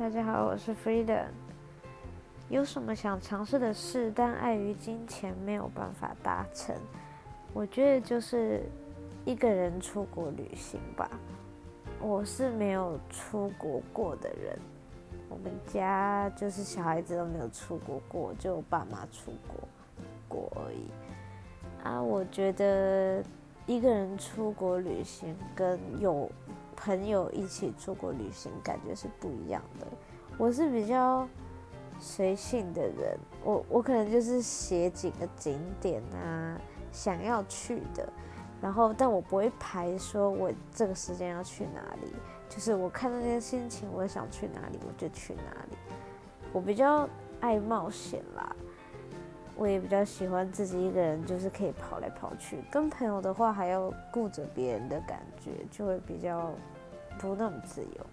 大家好，我是 Freedom。有什么想尝试的事，但碍于金钱没有办法达成？我觉得就是一个人出国旅行吧。我是没有出国过的人，我们家就是小孩子都没有出国过，就爸妈出国过而已。啊，我觉得一个人出国旅行跟有朋友一起出国旅行感觉是不一样的。我是比较随性的人，我我可能就是写几个景点啊，想要去的，然后但我不会排说我这个时间要去哪里，就是我看到那些心情，我想去哪里我就去哪里。我比较爱冒险啦，我也比较喜欢自己一个人，就是可以跑来跑去。跟朋友的话，还要顾着别人的感觉，就会比较不那么自由。